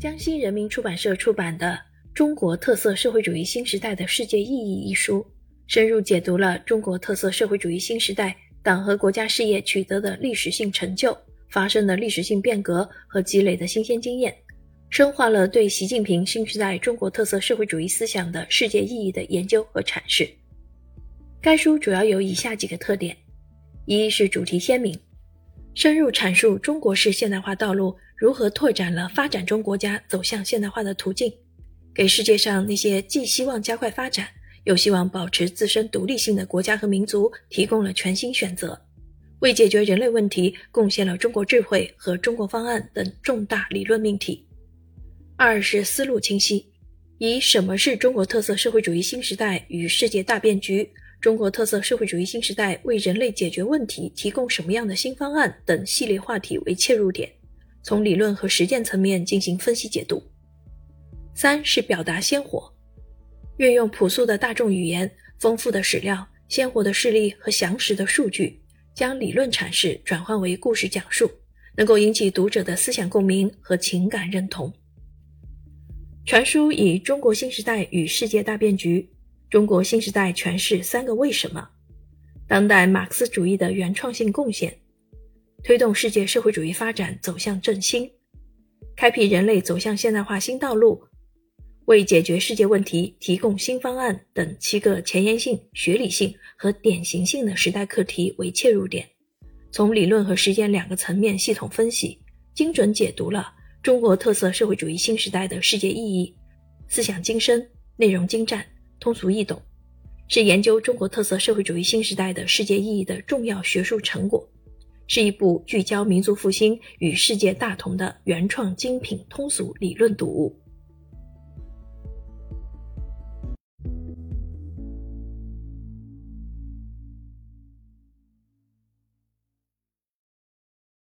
江西人民出版社出版的《中国特色社会主义新时代的世界意义》一书，深入解读了中国特色社会主义新时代党和国家事业取得的历史性成就、发生的历史性变革和积累的新鲜经验，深化了对习近平新时代中国特色社会主义思想的世界意义的研究和阐释。该书主要有以下几个特点：一是主题鲜明，深入阐述中国式现代化道路。如何拓展了发展中国家走向现代化的途径，给世界上那些既希望加快发展又希望保持自身独立性的国家和民族提供了全新选择，为解决人类问题贡献了中国智慧和中国方案等重大理论命题。二是思路清晰，以什么是中国特色社会主义新时代与世界大变局，中国特色社会主义新时代为人类解决问题提供什么样的新方案等系列话题为切入点。从理论和实践层面进行分析解读。三是表达鲜活，运用朴素的大众语言、丰富的史料、鲜活的事例和详实的数据，将理论阐释转换为故事讲述，能够引起读者的思想共鸣和情感认同。全书以“中国新时代与世界大变局”“中国新时代诠释三个为什么”“当代马克思主义的原创性贡献”。推动世界社会主义发展走向振兴，开辟人类走向现代化新道路，为解决世界问题提供新方案等七个前沿性、学理性和典型性的时代课题为切入点，从理论和实践两个层面系统分析，精准解读了中国特色社会主义新时代的世界意义，思想精深，内容精湛，通俗易懂，是研究中国特色社会主义新时代的世界意义的重要学术成果。是一部聚焦民族复兴与世界大同的原创精品通俗理论读物。